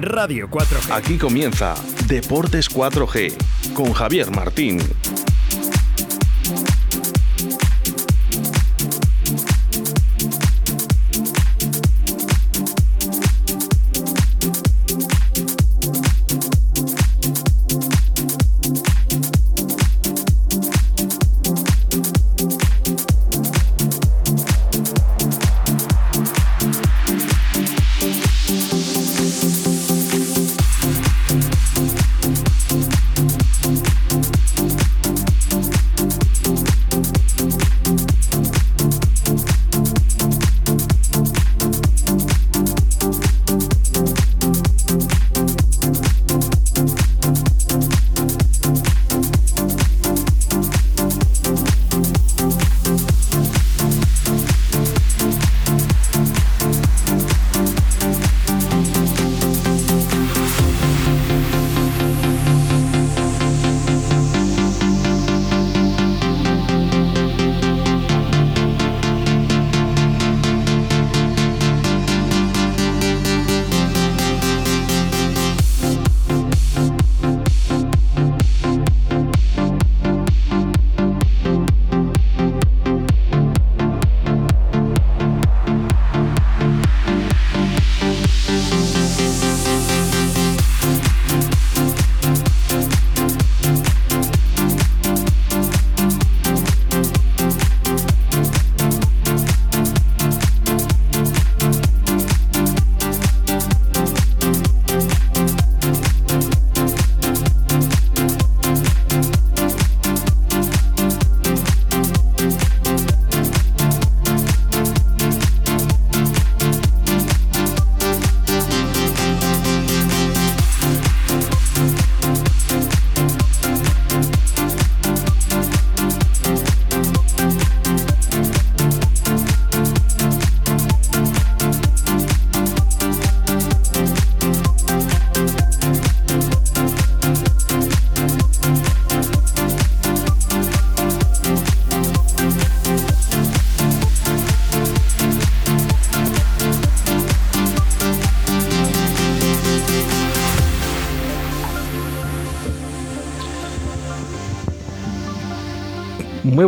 Radio 4G. Aquí comienza Deportes 4G con Javier Martín.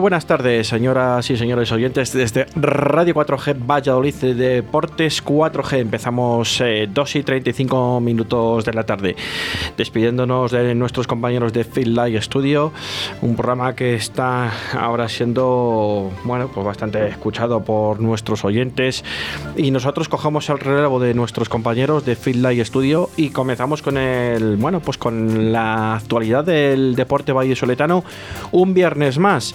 Buenas tardes, señoras y señores oyentes. Desde Radio 4G Valladolid de Deportes 4G empezamos 2 eh, y 35 minutos de la tarde. Despidiéndonos de nuestros compañeros de Field Live Studio, un programa que está ahora siendo bueno, pues bastante escuchado por nuestros oyentes. Y nosotros cogemos el relevo de nuestros compañeros de Field Live Studio y comenzamos con el bueno, pues con la actualidad del deporte vallesoletano un viernes más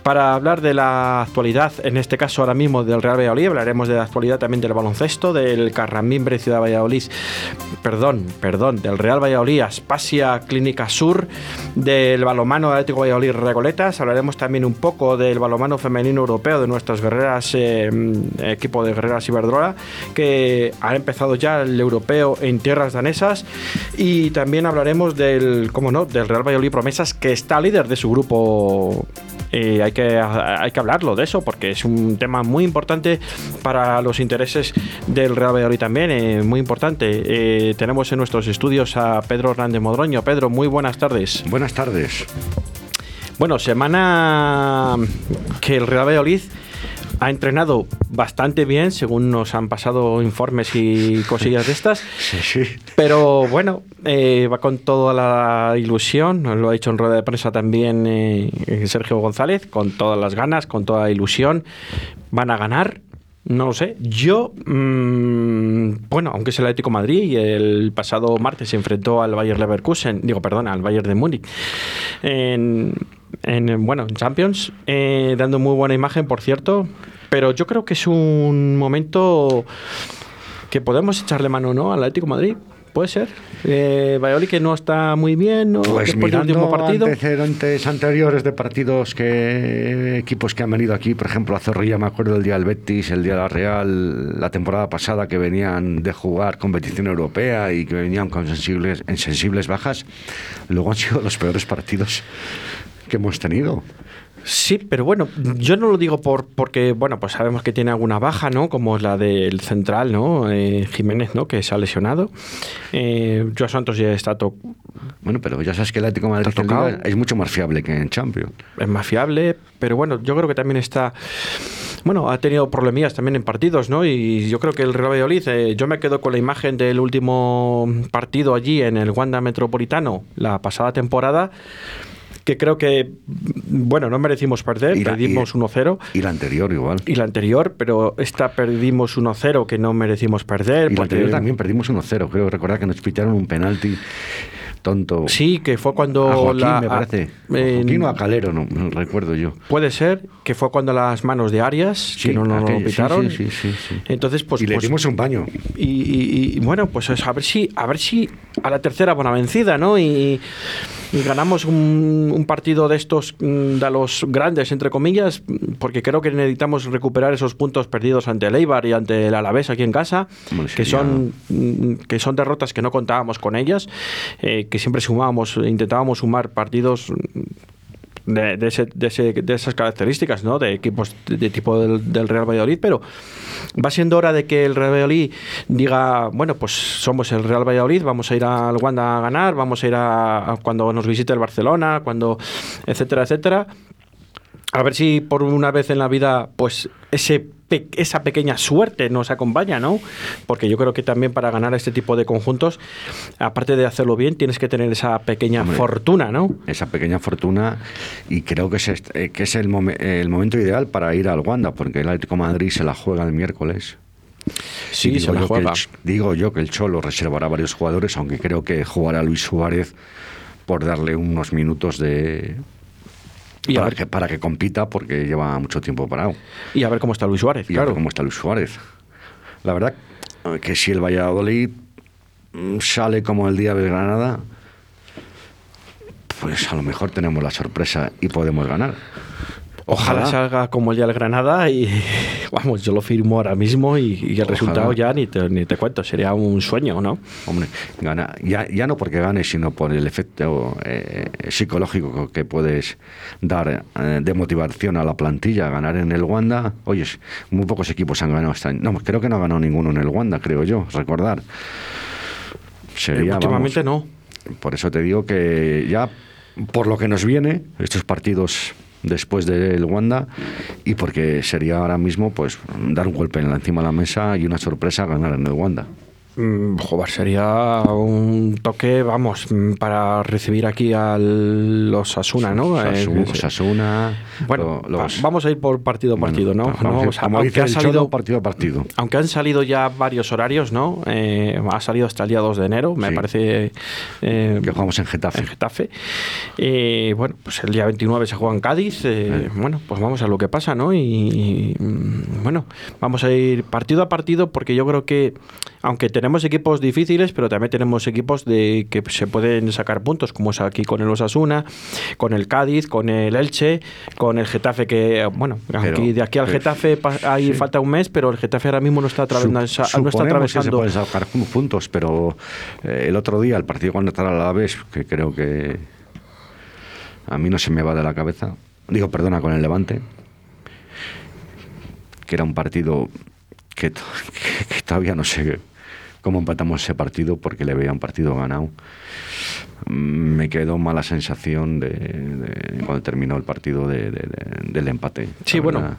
para hablar de la actualidad, en este caso ahora mismo del Real Valladolid, hablaremos de la actualidad también del baloncesto, del Carramimbre Ciudad Valladolid, perdón, perdón, del Real Valladolid Aspasia Clínica Sur, del balomano Atlético Valladolid Recoletas, hablaremos también un poco del balomano femenino europeo de nuestras guerreras, eh, equipo de guerreras Iberdrola, que ha empezado ya el europeo en tierras danesas, y también hablaremos del, cómo no, del Real Valladolid Promesas, que está líder de su grupo y hay que, hay que hablarlo de eso porque es un tema muy importante para los intereses del Real Valladolid también, eh, muy importante. Eh, tenemos en nuestros estudios a Pedro Hernández Modroño. Pedro, muy buenas tardes. Buenas tardes. Bueno, semana que el Real Valladolid ha entrenado bastante bien, según nos han pasado informes y cosillas de estas. Sí, sí. Pero bueno, eh, va con toda la ilusión, lo ha dicho en rueda de prensa también eh, Sergio González, con todas las ganas, con toda la ilusión. Van a ganar, no lo sé. Yo, mmm, bueno, aunque es el Atlético Madrid y el pasado martes se enfrentó al Bayern Leverkusen, digo, perdón, al Bayern de Múnich, en, en, bueno, en Champions, eh, dando muy buena imagen, por cierto. Pero yo creo que es un momento que podemos echarle mano, ¿no? Al Atlético Madrid. Puede ser. Eh, Valladolid que no está muy bien, ¿no? Pues después mirando partido. antecedentes anteriores de partidos que equipos que han venido aquí, por ejemplo, a Zorrilla me acuerdo el día del Betis, el día de la Real, la temporada pasada que venían de jugar competición europea y que venían con sensibles, en sensibles bajas, luego han sido los peores partidos que hemos tenido. Sí, pero bueno, yo no lo digo por porque, bueno, pues sabemos que tiene alguna baja, ¿no? Como es la del central, ¿no? Eh, Jiménez, ¿no? Que se ha lesionado. Eh, Joao Santos ya está to- Bueno, pero ya sabes que el Atlético de Madrid tocado. Es mucho más fiable que en Champions. es más fiable, pero bueno, yo creo que también está. Bueno, ha tenido problemillas también en partidos, ¿no? Y yo creo que el Real Valladolid, eh, yo me quedo con la imagen del último partido allí en el Wanda Metropolitano la pasada temporada, que creo que, bueno, no merecimos perder, Y la- perdimos y- 1-0. Y la anterior igual. Y la anterior, pero esta perdimos 1-0 que no merecimos perder. Y la anterior también perdimos 1-0. Creo recordar que nos pitaron un penalti tonto. Sí, que fue cuando a Joaquín, la- me parece. A Joaquín o a Calero, no, no recuerdo yo. Puede ser que fue cuando las manos de Arias, que no nos sí, pitaron. Sí, sí, sí, sí. Entonces, pues, y le pues- dimos un baño. y, y- y, bueno, pues es a ver si, a ver si a la tercera buena vencida, ¿no? Y ganamos un, un partido de estos mm, de los grandes, entre comillas, porque creo que necesitamos recuperar esos puntos perdidos ante el Eibar y ante el Alavés aquí en casa, que son mm, que son derrotas que no contábamos con ellas, eh, que siempre sumábamos, intentábamos sumar partidos de, ese- de ese- de esas características, ¿no? De equipos de, tipo del, del Real Valladolid, pero va siendo hora de que el Real Valladolid diga, bueno, pues somos el Real Valladolid, vamos a ir al Wanda a ganar, vamos a ir a, a cuando nos visite el Barcelona, cuando, etcétera, etcétera. A ver si por una vez en la vida, pues ese pe- esa pequeña suerte nos acompaña, ¿no? Porque yo creo que también para ganar este tipo de conjuntos, aparte de hacerlo bien, tienes que tener esa pequeña Hombre. fortuna, ¿no? Esa pequeña fortuna. Y creo que es, eh, que es el, momen- el momento ideal para ir al Wanda, porque el Atlético de Madrid se la juega el miércoles. Sí, Y se la yo que el juega. Digo yo que el Cholo reservará varios jugadores, aunque creo que jugará Luis Suárez por darle unos minutos de. Y a para, ver- que, para que compita, porque lleva mucho tiempo parado. Y a ver cómo está Luis Suárez, Y a ver claro. cómo está Luis Suárez. La verdad que si el Valladolid mm, sale como el día de Granada, pues a lo mejor tenemos la sorpresa y podemos ganar. Ojalá, salga como ya el Granada y vamos, yo lo firmo ahora mismo y, y el Ojalá. resultado ya ni te, ni te cuento, sería un sueño, ¿no? Hombre, gana, ya, ya no porque gane, sino por el efecto eh, psicológico que puedes dar eh, de motivación a la plantilla. Ganar en el Wanda, oye, muy pocos equipos han ganado este año. No, creo que no ha ganado ninguno en el Wanda, creo yo, recordar. Sería, Últimamente vamos, no. Por eso te digo que ya, por lo que nos viene, estos partidos después del Wanda, y porque sería ahora mismo pues dar un golpe encima de la mesa y una sorpresa ganar en el Wanda. Mm, Joder, sería un toque, vamos, mm, para recibir aquí a los Asuna, ¿no? Sasu- Eh, Osasuna, bueno, los- vamos a ir por partido a bueno, partido, ¿no? vamos, No, aunque ha el salido Cholo, partido a partido. Aunque han salido ya varios horarios, ¿no? Eh, ha salido hasta el día 2 de enero, me Sí. parece. eh, Que jugamos en Getafe. en Getafe. Eh, bueno, pues el día 29 se juega en Cádiz. Bueno, pues vamos a lo que pasa, ¿no? Y, y, mm, bueno, vamos a ir partido a partido porque yo creo que, aunque tenemos equipos difíciles, pero también tenemos equipos de que se pueden sacar puntos, como es aquí con el Osasuna, con el Cádiz, con el Elche, con el Getafe, que, bueno, aquí, de aquí al pero- Getafe sí. falta un mes, pero el Getafe ahora mismo no está, atravesando, no está Suponemos que se pueden sacar puntos, pero eh, el otro día, el partido contra el Alavés, que creo que a mí no se me va de la cabeza, digo, perdona, con el Levante, que era un partido que- que todavía no sé cómo empatamos ese partido porque le veía un partido ganado. Mm, Me quedó mala sensación de, de cuando terminó el partido de- de- de- del empate. Sí, bueno. verdad.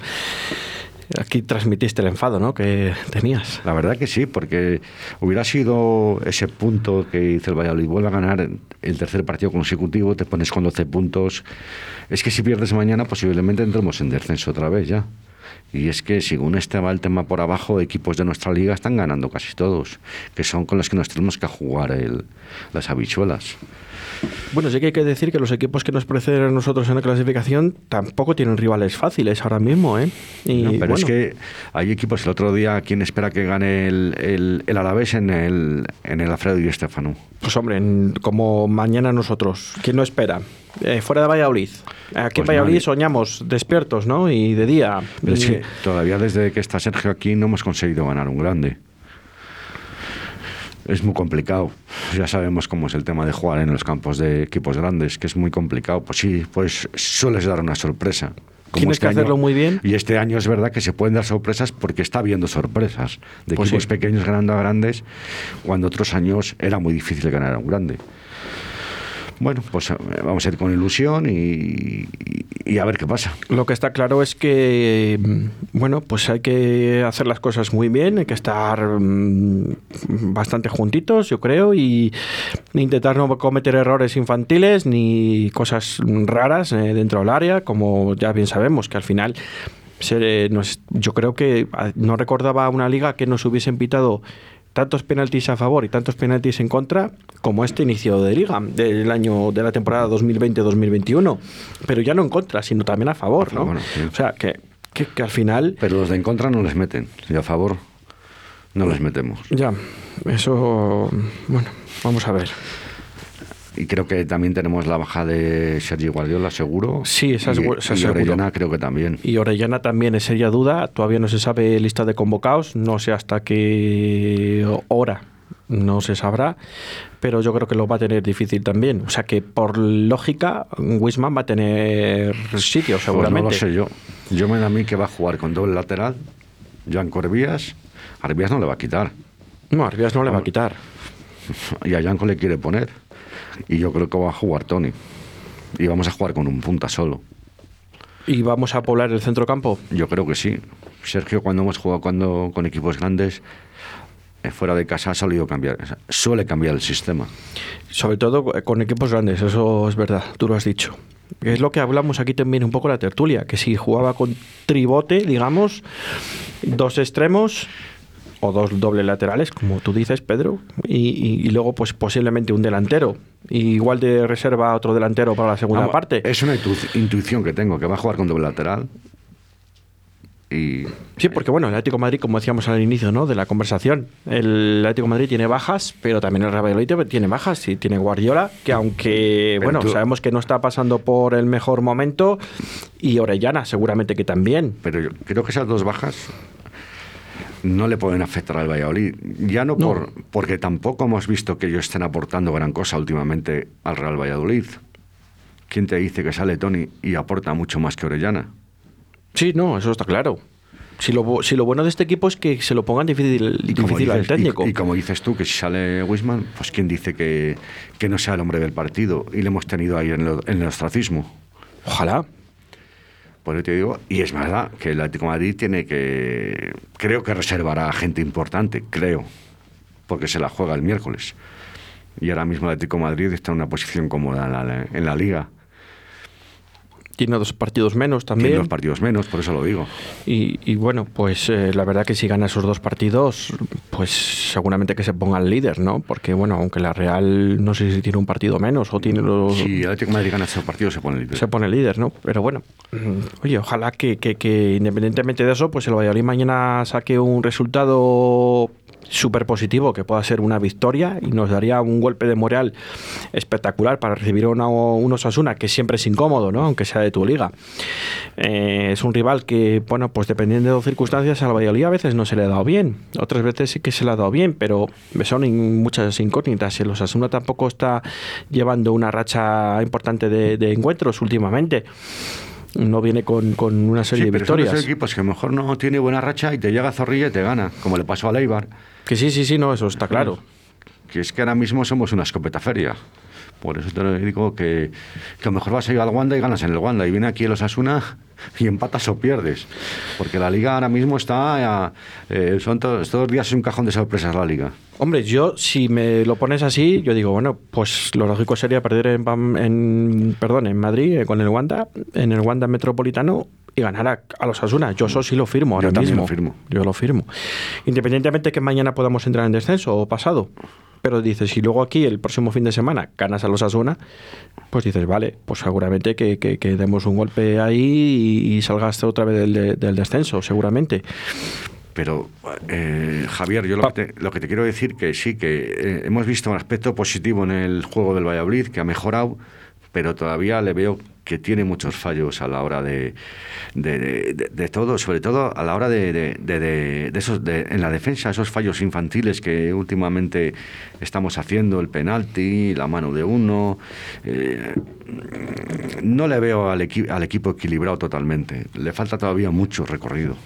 Aquí transmitiste el enfado, ¿no? Que tenías. La verdad que sí, porque hubiera sido ese punto que dice el Valladolid, vuelve a ganar el tercer partido consecutivo, te pones con 12 puntos. Es que si pierdes mañana, posiblemente entremos en descenso otra vez ya. Y es que, según este va el tema por abajo, equipos de nuestra liga están ganando casi todos, que son con los que nos tenemos que jugar el- las habichuelas. Bueno, sí que hay que decir que los equipos que nos preceden a nosotros en la clasificación tampoco tienen rivales fáciles ahora mismo, ¿eh? Y, No, pero es que hay equipos, el otro día, ¿quién espera que gane el, el, el Alavés en el, en el Alfredo y Estefano? Pues hombre, en- como mañana nosotros, ¿quién no espera? Eh, fuera de Valladolid. Aquí en Pues Valladolid nadie. soñamos despiertos, ¿no? Y de día. Pero es Y- que todavía desde que está Sergio aquí no hemos conseguido ganar un grande. Es muy complicado. ya sabemos cómo es el tema de jugar en los campos de equipos grandes, que es muy complicado. Pues sí, pues sueles dar una sorpresa. Tienes este que hacerlo muy bien. Y este año es verdad que se pueden dar sorpresas porque está habiendo sorpresas de Pues equipos sí. pequeños ganando a grandes, cuando otros años era muy difícil ganar a un grande. Bueno, pues eh, vamos a ir con ilusión y, y- a ver qué pasa. Lo que está claro es que, mm, bueno, pues hay que hacer las cosas muy bien, hay que estar mm, bastante juntitos, yo creo, y intentar no cometer errores infantiles ni cosas raras eh, dentro del área, como ya bien sabemos, que al final nos- yo creo que ah, no recordaba una liga que nos hubiesen pitado tantos penaltis a favor y tantos penaltis en contra como este inicio de liga del año de la temporada 2020-2021 pero ya no en contra sino también a favor ¿no? Bueno, sí. o sea que, que, que al final Pero los de en contra no les meten, y a favor no les metemos. ya eso bueno vamos a ver Y creo que también tenemos la baja de Sergi Guardiola, seguro. Sí, esa es y, esa y seguro. Orellana creo que también. Y Orellana también es seria duda, todavía no se sabe lista de convocados, no sé hasta qué hora, no se sabrá, pero yo creo que lo va a tener difícil también. O sea que por lógica, Wisman va a tener sitio Pues seguramente. no lo sé yo. Yo me da a mí que va a jugar con doble lateral. Joan Corvías. Arbías no le va a quitar. No, Arribas no le va a quitar. Y a Janko le quiere poner. Y yo creo que va a jugar Tony. Y vamos a jugar con un punta solo. ¿Y vamos a poblar el centro campo? Yo creo que sí. Sergio, cuando hemos jugado cuando, con equipos grandes, eh, fuera de casa ha solido cambiar. Suele cambiar el sistema. Sobre todo eh, con equipos grandes, eso es verdad, tú lo has dicho. Es lo que hablamos aquí también un poco la tertulia, que si jugaba con tribote, digamos, dos extremos o dos dobles laterales, como tú dices, Pedro, y, y- y luego pues posiblemente un delantero, y igual de reserva otro delantero para la segunda Vamos, parte. Es una intu- intuición que tengo, que va a jugar con doble lateral. Y Sí, porque bueno, el Atlético de Madrid, como decíamos al inicio ¿no? de la conversación, el Atlético de Madrid tiene bajas, pero también el Real Valladolid tiene bajas y tiene Guardiola, que aunque, Pero bueno, tú- sabemos que no está pasando por el mejor momento, y Orellana seguramente que también. Pero yo creo que esas dos bajas no le pueden afectar al Valladolid. Ya no, No. Por, porque tampoco hemos visto que ellos estén aportando gran cosa últimamente al Real Valladolid. ¿Quién te dice que sale Tony y aporta mucho más que Orellana? Sí, no, eso está claro. Si lo, bu- si lo bueno de este equipo es que se lo pongan difícil, Y al y- técnico. y como dices tú, que si sale Wisman, pues quién dice que, que no sea el hombre del partido. Y le hemos tenido ahí en, lo- en el ostracismo. Ojalá. Por eso te digo, y es verdad que el Atlético Madrid tiene que. Creo que reservará a gente importante, creo, porque se la juega el miércoles. Y ahora mismo el Atlético Madrid está en una posición cómoda en la, en la liga. Tiene dos partidos menos Tiene también. dos partidos menos, por eso lo digo. Y, y bueno, pues eh, la verdad que si gana esos dos partidos, pues seguramente que se ponga el líder, ¿no? Porque bueno, aunque la Real no sé si tiene un partido menos o tiene los... Si el Atlético de Madrid gana estos partidos, se pone líder. Se pone líder, ¿no? Pero bueno, mm, oye, ojalá que, que- que independientemente de eso, pues el Valladolid mañana saque un resultado súper positivo, que pueda ser una victoria y nos daría un golpe de moral espectacular para recibir una, un Osasuna, que siempre es incómodo, ¿no? Aunque sea de tu liga. Eh, es un rival que, bueno, pues dependiendo de las circunstancias, al Valladolid a veces no se le ha dado bien, otras veces sí que se le ha dado bien, pero son muchas incógnitas. El Osasuna tampoco está llevando una racha importante de, de encuentros últimamente. No viene con, con una serie Sí, de pero son victorias. equipos que a lo mejor no tiene buena racha y te llega Zorrilla y te gana, como le pasó a Leibar. Que sí, sí, sí, no, eso está claro. Que es que ahora mismo somos una escopeta feria. Por eso te digo que, que a lo mejor vas a ir al Wanda y ganas en el Wanda. Y viene aquí el Osasuna y empatas o pierdes. Porque la liga ahora mismo está. eh, son todos, todos los días es un cajón de sorpresas la liga. Hombre, yo si me lo pones así, yo digo, bueno, pues lo lógico sería perder en, perdón, en Madrid eh, con el Wanda, en el Wanda Metropolitano y ganar a, a los Asuna. Yo eso sí lo firmo ahora Yo mismo. lo firmo. Yo lo firmo. Independientemente que mañana podamos entrar en descenso o pasado. Pero dices, si luego aquí el próximo fin de semana ganas a los Asuna, pues dices, vale, pues seguramente que, que- que demos un golpe ahí y, y salgas otra vez del, de- del descenso, seguramente. Pero, eh, Javier, yo lo que, te, lo que te quiero decir que sí, que eh, hemos visto un aspecto positivo en el juego del Valladolid, que ha mejorado, pero todavía le veo que tiene muchos fallos a la hora de, de, de, todo, sobre todo a la hora de, de esos, en la defensa, esos fallos infantiles que últimamente estamos haciendo, el penalti, la mano de uno. Eh, no le veo al, al equipo equilibrado totalmente. Le falta todavía mucho recorrido.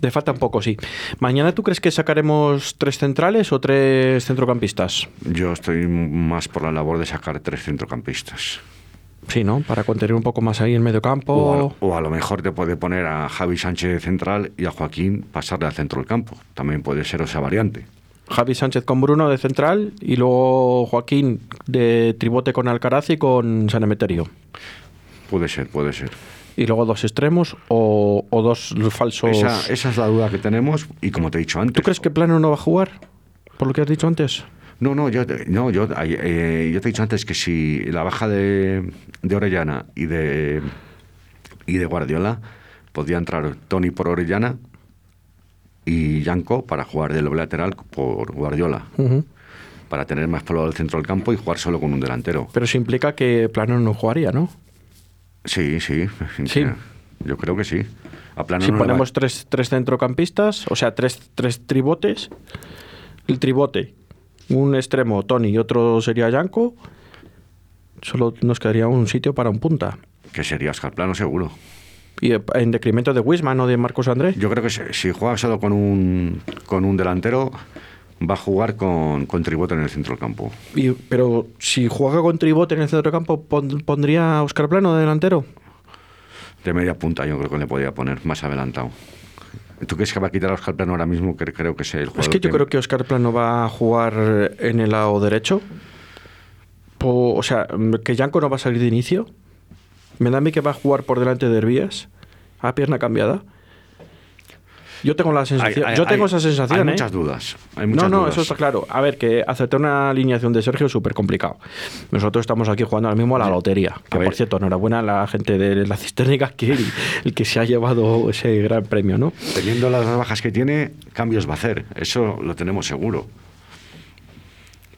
Le falta un poco, sí. ¿Mañana tú crees que sacaremos tres centrales o tres centrocampistas? Yo estoy más por la labor de sacar tres centrocampistas. Sí, ¿no? Para contener un poco más ahí en medio campo. O a, lo mejor te puede poner a Javi Sánchez de central y a Joaquín pasarle al centro del campo. También puede ser esa variante. Javi Sánchez con Bruno de central y luego Joaquín de tribote con Alcaraz y con San Emeterio. Puede ser, puede ser. Y luego dos extremos o, dos falsos. Esa, esa, es la duda que tenemos y como te he dicho antes. ¿Tú crees que Plano no va a jugar? Por lo que has dicho antes. No, no, yo, no, yo, eh, yo te he dicho antes que si la baja de, de Orellana y de, y de Guardiola, podía entrar Tony por Orellana y Yanko para jugar de lateral por Guardiola. Para tener más poblado el centro del campo y jugar solo con un delantero. Pero eso implica que Plano no jugaría, ¿no? Sí, sí. Sí. Yo creo que sí. A Plano si ponemos tres, tres centrocampistas, o sea, tres, tres tribotes, el tribote, un extremo Tony y otro sería Yanko, solo nos quedaría un sitio para un punta. Que sería Oscar Plano seguro. ¿Y en decremento de Wisman o de Marcos Andrés? Yo creo que si, juega solo con un, con un delantero, va a jugar con, con Tribote en el centro del campo. Y, pero si juega con Tribote en el centro del campo, ¿pondría a Oscar Plano de delantero? De media punta yo creo que le podría poner, más adelantado. ¿Tú crees que va a quitar a Oscar Plano ahora mismo? Que creo que es el Es que yo creo que Oscar Plano va a jugar en el lado derecho. O, sea, que Yanko no va a salir de inicio. Me da a mí que va a jugar por delante de Herbías, a pierna cambiada. Yo tengo la sensación, yo tengo esa sensación. Hay ¿eh? muchas dudas. no, no, eso está claro. A ver, que aceptar una alineación de Sergio es súper complicado. Nosotros estamos aquí jugando ahora mismo a la lotería. Que por cierto, enhorabuena a la gente de la cisterna que el, que se ha llevado ese gran premio, ¿no? Teniendo las bajas que tiene, cambios va a hacer. Eso lo tenemos seguro.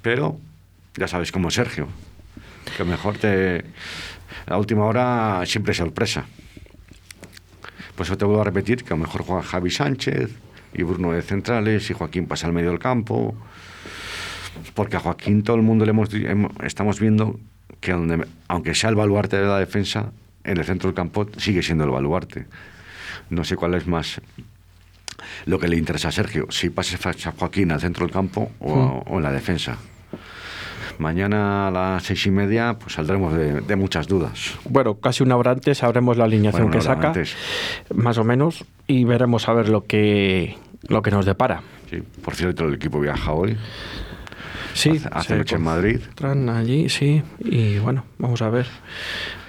Pero ya sabes cómo Sergio. Que mejor te. La última hora siempre sorpresa. Pues yo te vuelvo a repetir que a lo mejor juega Javi Sánchez y Bruno de centrales y Joaquín pasa al medio del campo. Porque a Joaquín todo el mundo le hemos, estamos viendo que aunque sea el baluarte de la defensa, en el centro del campo sigue siendo el baluarte. No sé cuál es más lo que le interesa a Sergio, si pase a Joaquín al centro del campo o, hmm. o en la defensa. Mañana a las seis y media pues saldremos de, muchas dudas. Bueno, casi una hora antes sabremos la alineación que saca, más o menos, y veremos a ver lo que, lo que nos depara. Sí, por cierto, el equipo viaja hoy. Sí, hace, noche en Madrid. allí, sí, y bueno, vamos a ver.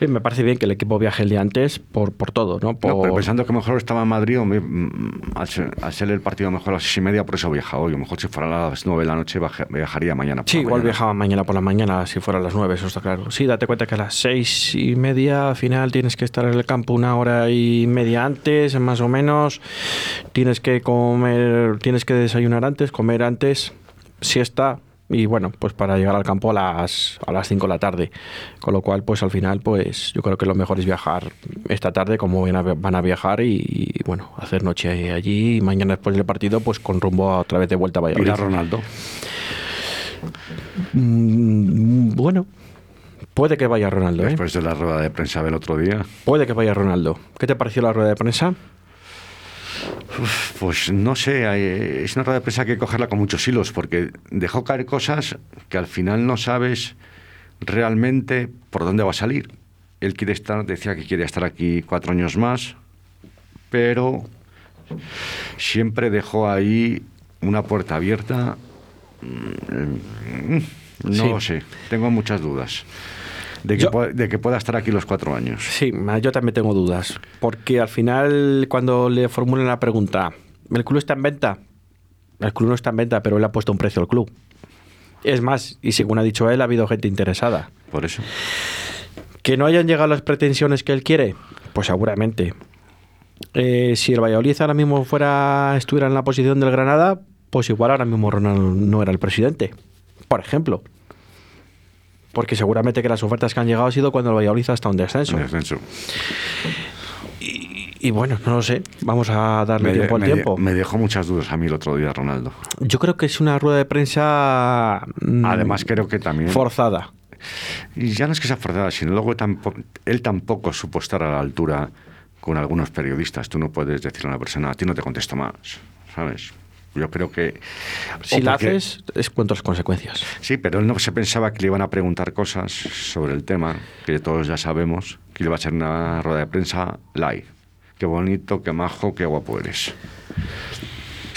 Me parece bien que el equipo viaje el día antes por, por todo, ¿no? pero pensando que mejor estaba en Madrid, mm, al, ser, el partido mejor a las seis y media, por eso viaja hoy. A lo mejor si fuera a las nueve de la noche, viajaría mañana por Sí, igual viajaba mañana por la mañana si fuera a las nueve, eso está claro. Sí, date cuenta que a las seis y media al final tienes que estar en el campo una hora y media antes, más o menos. Tienes que comer, tienes que desayunar antes, comer antes, siesta y bueno, pues para llegar al campo a las, a las 5 de la tarde. Con lo cual, pues al final, pues yo creo que lo mejor es viajar esta tarde como van a, viajar y, bueno, hacer noche allí y mañana después del partido, pues con rumbo a otra vez de vuelta a Valladolid. a Ronaldo? Mm, bueno, puede que vaya Ronaldo. ¿eh? Después de la rueda de prensa del otro día. Puede que vaya Ronaldo. ¿Qué te pareció la rueda de prensa? Pues no sé, es una rueda de prensa que hay que cogerla con muchos hilos, porque dejó caer cosas que al final no sabes realmente por dónde va a salir. Él quiere estar, decía que quiere estar aquí cuatro años más, pero siempre dejó ahí una puerta abierta. Mm, no lo sé, tengo muchas dudas de que, pueda, estar aquí los cuatro años. Sí, yo también tengo dudas. Porque al final, cuando le formulan la pregunta, ¿el club está en venta? El club no está en venta, pero él ha puesto un precio al club. Es más, y según ha dicho él, ha habido gente interesada. Por eso. ¿Que no hayan llegado las pretensiones que él quiere? Pues seguramente. Eh, si el Valladolid ahora mismo fuera, estuviera en la posición del Granada, pues igual ahora mismo Ronald no era el presidente. Por ejemplo. Porque seguramente que las ofertas que han llegado ha sido cuando el Valladolid ha estado en descenso. En descenso. Y, y bueno, no lo sé, vamos a darle Me, tiempo al me tiempo. me dejó muchas dudas a mí el otro día, Ronaldo. Yo creo que es una rueda de prensa mm, Además, creo que también. forzada. Y ya no es que sea forzada, sino luego tampoco, él tampoco supo estar a la altura con algunos periodistas. Tú no puedes decirle a una persona, a ti no te contesto más, ¿sabes? Yo creo que... Si la porque- haces, es cuento las consecuencias. Sí, pero él no se pensaba que le iban a preguntar cosas sobre el tema, que todos ya sabemos, que le va a ser una rueda de prensa live. Qué bonito, qué majo, qué guapo eres.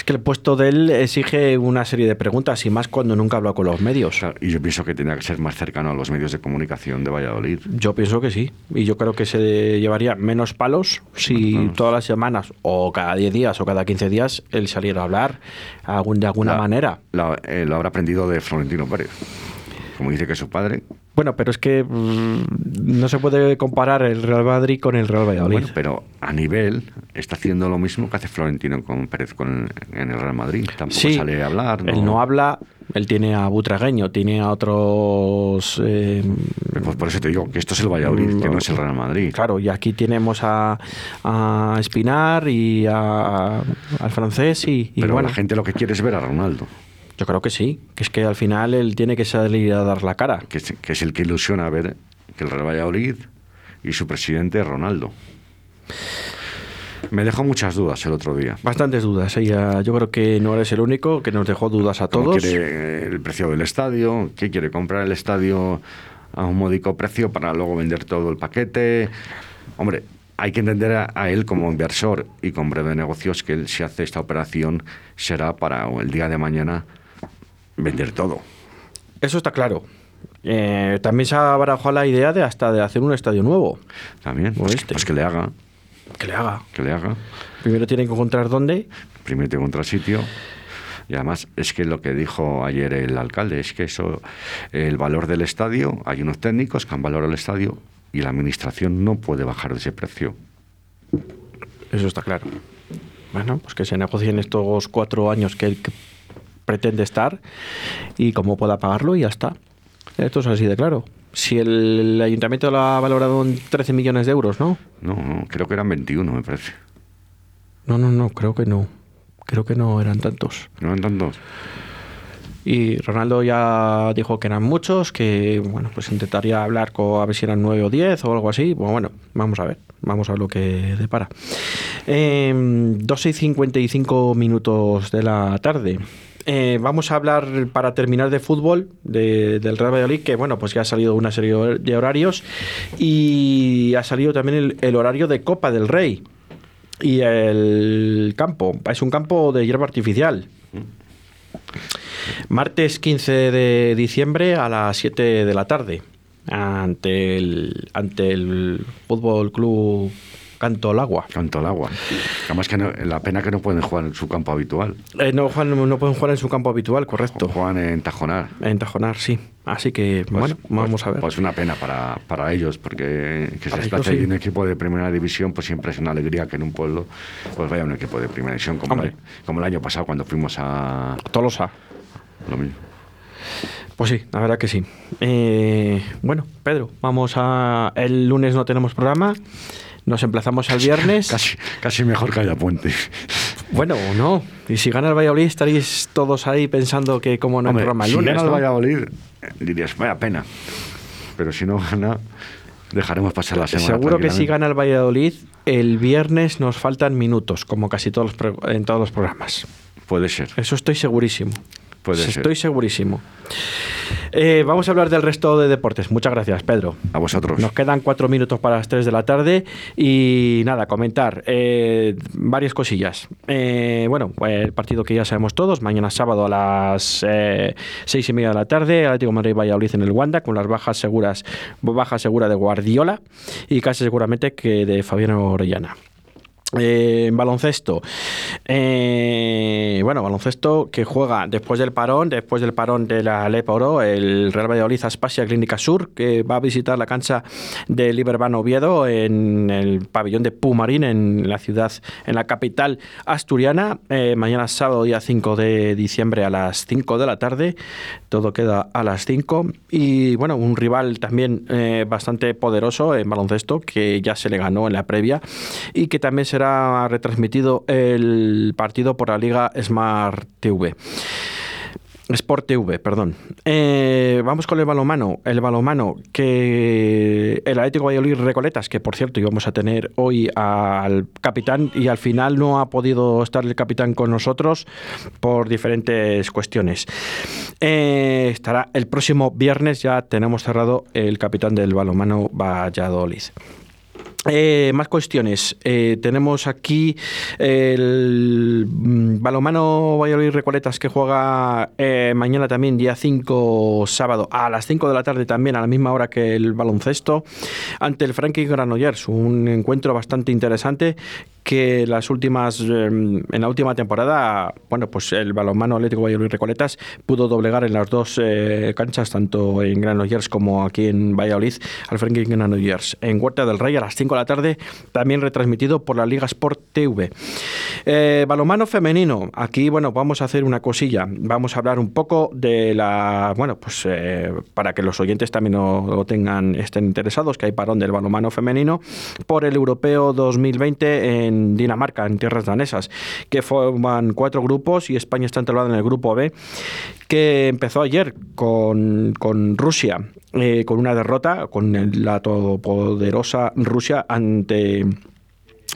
Que el puesto de él exige una serie de preguntas y más cuando nunca habla con los medios. Y yo pienso que tenía que ser más cercano a los medios de comunicación de Valladolid. Yo pienso que sí. Y yo creo que se llevaría menos palos si todas las semanas, o cada 10 días, o cada 15 días, él saliera a hablar de alguna La- manera. la- eh, lo habrá aprendido de Florentino Pérez. Como dice que es su padre. Bueno, pero es que mm, no se puede comparar el Real Madrid con el Real Valladolid. Bueno, pero a nivel está haciendo lo mismo que hace Florentino con Pérez con, en el Real Madrid. Tampoco sí, sale a hablar. él no habla, él tiene a Butragueño, tiene a otros... eh, Pues por eso te digo que esto es el Valladolid, que no es el Real Madrid. Claro, y aquí tenemos a, a Espinar y a- al francés y, y pero bueno, la gente lo que quiere es ver a Ronaldo, yo creo que sí, que es que al final él tiene que salir a dar la cara. que es, que es el que ilusiona ver que el Real Valladolid y su presidente es Ronaldo. Me dejó muchas dudas el otro día. Bastantes dudas, yo creo que no eres el único, que nos dejó dudas a ¿Cómo todos. quiere el precio del estadio? ¿Qué quiere comprar el estadio a un módico precio para luego vender todo el paquete? Hombre, hay que entender a, a él como inversor y con breve negocios que él si hace esta operación será para el día de mañana vender todo. Eso está claro. Eh, también se ha barajado la idea de hasta de hacer un estadio nuevo. También. Pues, este. pues que le haga, Que le haga. que le haga. Primero tienen que encontrar dónde. Primero te encuentra sitio. Y además es que lo que dijo ayer el alcalde es que eso, el valor del estadio, hay unos técnicos que han valorado el estadio y la administración no puede bajar de ese precio. Eso está claro. Bueno, pues que se negocien estos cuatro años que que pretende estar y cómo pueda pagarlo y ya está. Esto es así de claro. Si el ayuntamiento lo ha valorado en 13 millones de euros, ¿no? No, no, creo que eran 21, me parece. No, no, no, creo que no. Creo que no eran tantos. ¿No eran tantos? Y Ronaldo ya dijo que eran muchos, que bueno, pues intentaría hablar con a ver si eran 9 o 10 o algo así. Bueno, bueno, vamos a ver, vamos a ver lo que depara. Eh, 12 y 55 minutos de la tarde. Eh, vamos a hablar para terminar de fútbol de- del Real Valladolid, que bueno, pues ya ha salido una serie de horarios y ha salido también el, el horario de Copa del Rey. Y el campo, es un campo de hierba artificial. Martes 15 de diciembre a las 7 de la tarde ante el ante el Fútbol Club Canto al Agua. Canto al agua. Además que no- la pena que no pueden jugar en su campo habitual. Eh, no, juegan- no pueden jugar en su campo habitual, correcto. Juegan en Tajonar. En Tajonar, sí. Así que, Pues- bueno, vamos pues- a ver. Pues una pena para, para ellos, porque que se desplace sí. un equipo de primera división, pues siempre es una alegría que en un pueblo pues vaya un equipo de primera división, como, el, como el año pasado cuando fuimos a Tolosa. lo mismo. Pues sí, la verdad que sí. Eh, bueno, Pedro, vamos a. El lunes no tenemos programa. Nos emplazamos al viernes. Casi, casi mejor que haya puente. Bueno, no. Y si gana el Valladolid, estaréis todos ahí pensando que como no hay Hombre, programa el si lunes. gana el. Valladolid, dirías, vaya pena. Pero si no gana, dejaremos pasar la semana. Seguro que si gana el Valladolid, el viernes nos faltan minutos, como casi todos los en todos los programas. Puede ser. Eso estoy segurísimo. Puede ser. Estoy segurísimo. Eh, vamos a hablar del resto de deportes. Muchas gracias, Pedro. A vosotros. Nos quedan cuatro minutos para las tres de la tarde y nada, comentar eh, varias cosillas. Eh, bueno, pues el partido que ya sabemos todos, mañana sábado a las eh, seis y media de la tarde, Atlético de Madrid Valladolid en el Wanda, con las bajas seguras, baja segura de Guardiola y casi seguramente que de Fabiano Orellana. Eh, baloncesto. Eh, bueno, baloncesto que juega después del parón, después del parón de la Lepa Oro, el Real Valladolid Aspasia Clínica Sur, que va a visitar la cancha de Liberbano Oviedo en el pabellón de Pumarín, en la ciudad, en la capital asturiana. Eh, mañana sábado, día 5 de diciembre a las 5 de la tarde. Todo queda a las 5. Y bueno, un rival también bastante poderoso en baloncesto, que ya se le ganó en la previa y que también se ha retransmitido el partido por la Liga Smart TV. Sport TV, perdón. Eh, vamos con el balomano. El balomano que el Atlético Valladolid Recoletas, que por cierto íbamos a tener hoy al capitán y al final no ha podido estar el capitán con nosotros por diferentes cuestiones. Eh, estará el próximo viernes, ya tenemos cerrado el capitán del balomano Valladolid. Eh, más cuestiones. Eh, tenemos aquí el mm, balomano Valladolid Recoletas que juega eh, mañana también, día 5, sábado, a las 5 de la tarde también, a la misma hora que el baloncesto, ante el Frankie Granollers. Un encuentro bastante interesante que las últimas em, en la última temporada, bueno, pues el balonmano Atlético Valladolid Recoletas pudo doblegar en las dos eh, canchas, tanto en Granollers como aquí en Valladolid, al Frankie Granollers. En Huerta del Rey a las 5 de la tarde, también retransmitido por la Liga Sport TV. Eh, balonmano femenino, aquí, bueno, vamos a hacer una cosilla. Vamos a hablar un poco de la, bueno, pues eh, para que los oyentes también lo, tengan, estén interesados, que hay parón del balonmano femenino por el Europeo 2020 en Dinamarca, en tierras danesas, que forman cuatro grupos y España está entrada en el grupo B, que empezó ayer con, Rusia, eh, con una derrota, con la todopoderosa Rusia ante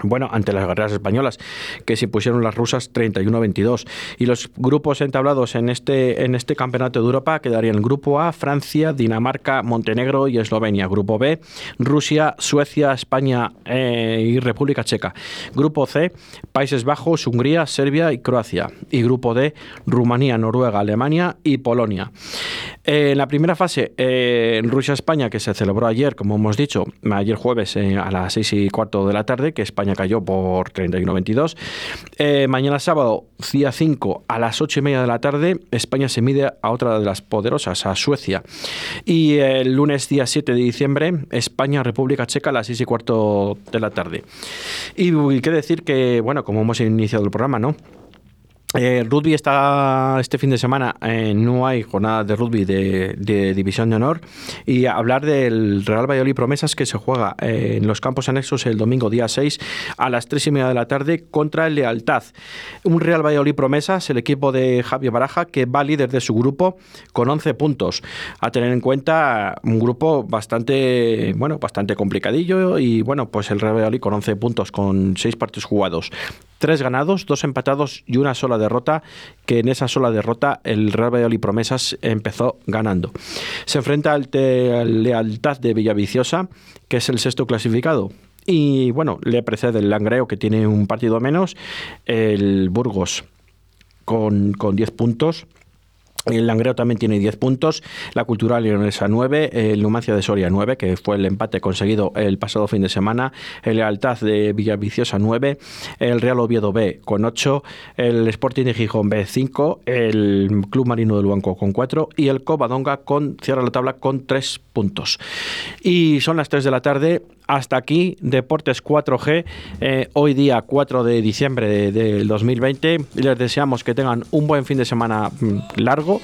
bueno, ante las guerreras españolas, que se impusieron las rusas 31-22. Y los grupos entablados en este, en este campeonato de Europa quedarían grupo A, Francia, Dinamarca, Montenegro y Eslovenia. Grupo B, Rusia, Suecia, España eh, y República Checa. Grupo C, Países Bajos, Hungría, Serbia y Croacia. Y grupo D, Rumanía, Noruega, Alemania y Polonia. Eh, en la primera fase, eh, Rusia-España, que se celebró ayer, como hemos dicho, ayer jueves a las 6 y cuarto de la tarde, que España cayó por 31-22. Eh, mañana sábado, día 5, a las 8 y media de la tarde, España se mide a otra de las poderosas, a Suecia. Y el lunes, día 7 de diciembre, España, República Checa, a las 6 y cuarto de la tarde. Y, y qué decir que, bueno, como hemos iniciado el programa, ¿no? Eh, rugby está este fin de semana, eh, no hay jornada de rugby de, división de honor y hablar del Real Valladolid Promesas que se juega eh, en los campos anexos el domingo día 6 a las 3 y media de la tarde contra el Lealtad. Un Real Valladolid Promesas, el equipo de Javier Baraja que va líder de su grupo con 11 puntos. A tener en cuenta un grupo bastante, bueno, bastante complicadillo y bueno, pues el Real Valladolid con 11 puntos con 6 partidos jugados tres ganados, dos empatados y una sola derrota, que en esa sola derrota el Real Valladolid Promesas empezó ganando. Se enfrenta al, Lealtad de Villaviciosa, que es el sexto clasificado. Y bueno, le precede el Langreo, que tiene un partido menos, el Burgos con, con 10 puntos el Langreo también tiene 10 puntos, la Cultural Leonesa 9, el Numancia de Soria 9, que fue el empate conseguido el pasado fin de semana, el Lealtad de Villaviciosa 9, el Real Oviedo B con 8, el Sporting de Gijón B 5, el Club Marino del Luanco con 4 y el Covadonga con, cierra la tabla con 3 puntos. Y son las 3 de la tarde, hasta aquí Deportes 4G, eh, hoy día 4 de diciembre del 2020. Les deseamos que tengan un buen fin de semana mm, largo,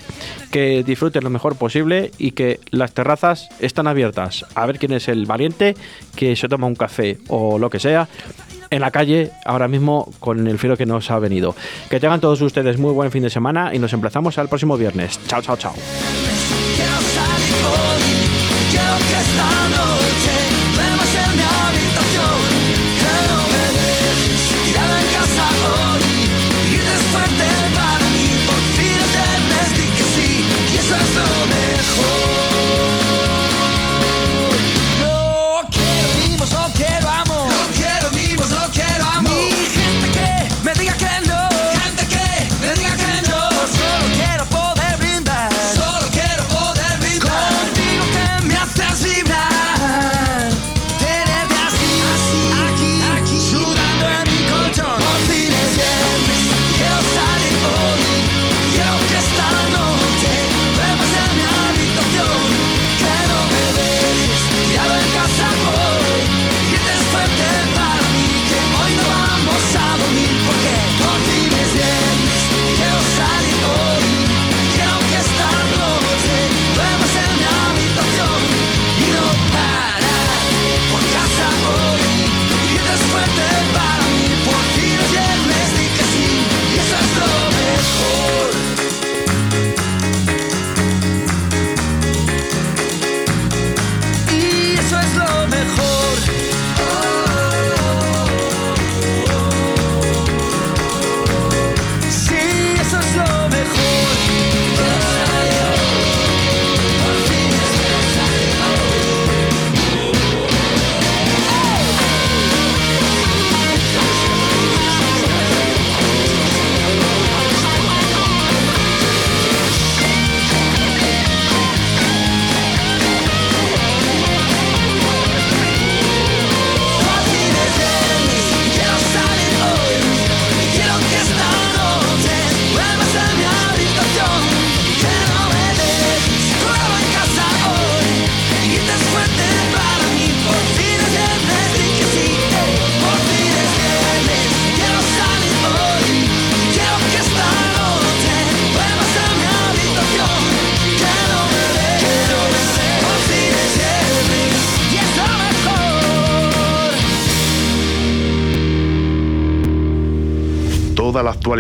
que disfruten lo mejor posible y que las terrazas están abiertas. A ver quién es el valiente que se toma un café o lo que sea en la calle ahora mismo con el frío que nos ha venido. Que tengan todos ustedes muy buen fin de semana y nos emplazamos al próximo viernes. Chao, chao, chao.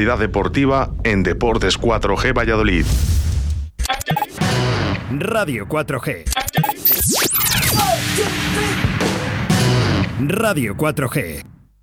Deportiva en Deportes 4G Valladolid. Radio 4G. Radio 4G.